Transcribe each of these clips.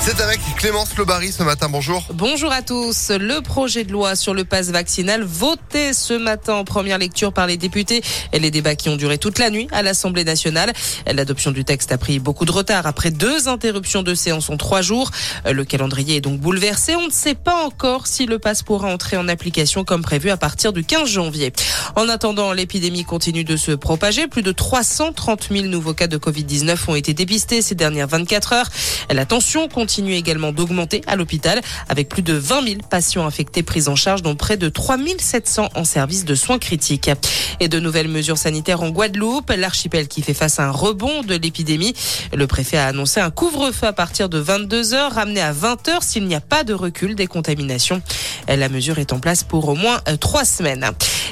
C'est avec Clémence Lobary ce matin. Bonjour. Bonjour à tous. Le projet de loi sur le passe vaccinal voté ce matin en première lecture par les députés et les débats qui ont duré toute la nuit à l'Assemblée nationale. L'adoption du texte a pris beaucoup de retard après deux interruptions de séance en trois jours. Le calendrier est donc bouleversé. On ne sait pas encore si le passe pourra entrer en application comme prévu à partir du 15 janvier. En attendant, l'épidémie continue de se propager. Plus de 330 000 nouveaux cas de Covid-19 ont été dépistés ces dernières 24 heures. La continue également d'augmenter à l'hôpital avec plus de 20 000 patients infectés pris en charge dont près de 3 700 en service de soins critiques. Et de nouvelles mesures sanitaires en Guadeloupe, l'archipel qui fait face à un rebond de l'épidémie. Le préfet a annoncé un couvre-feu à partir de 22 heures, ramené à 20 heures s'il n'y a pas de recul des contaminations. La mesure est en place pour au moins euh, trois semaines.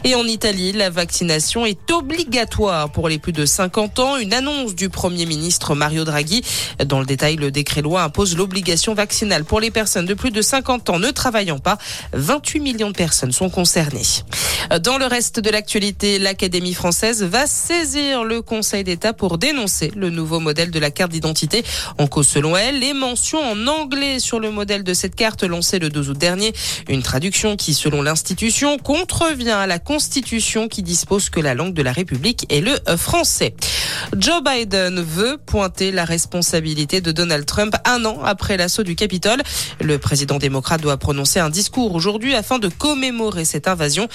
Et en Italie, la vaccination est obligatoire pour les plus de 50 ans. Une annonce du Premier ministre Mario Draghi. Dans le détail, le décret loi impose l'obligation vaccinale pour les personnes de plus de 50 ans ne travaillant pas. 28 millions de personnes sont concernées. Dans le reste de l'actualité, l'Académie française va saisir le Conseil d'État pour dénoncer le nouveau modèle de la carte d'identité. En cause, selon elle, les mentions en anglais sur le modèle de cette carte lancée le 12 août dernier. Une traduction qui, selon l'institution, contrevient à la Constitution qui dispose que la langue de la République est le français. Joe Biden veut pointer la responsabilité de Donald Trump un an après l'assaut du Capitole. Le président démocrate doit prononcer un discours aujourd'hui afin de commémorer cette invasion.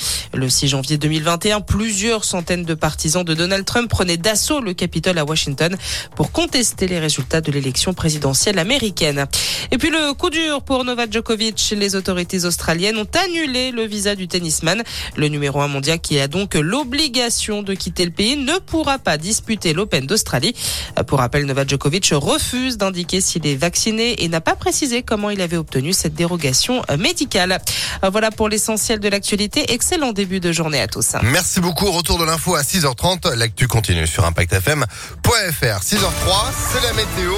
6 janvier 2021, plusieurs centaines de partisans de Donald Trump prenaient d'assaut le Capitole à Washington pour contester les résultats de l'élection présidentielle américaine. Et puis le coup dur pour Novak Djokovic. Les autorités australiennes ont annulé le visa du tennisman. Le numéro un mondial qui a donc l'obligation de quitter le pays ne pourra pas disputer l'Open d'Australie. Pour rappel, Novak Djokovic refuse d'indiquer s'il est vacciné et n'a pas précisé comment il avait obtenu cette dérogation médicale. Voilà pour l'essentiel de l'actualité. Excellent de journée à tous. Merci beaucoup. Retour de l'info à 6h30. L'actu continue sur ImpactFM.fr. 6h03, c'est la météo.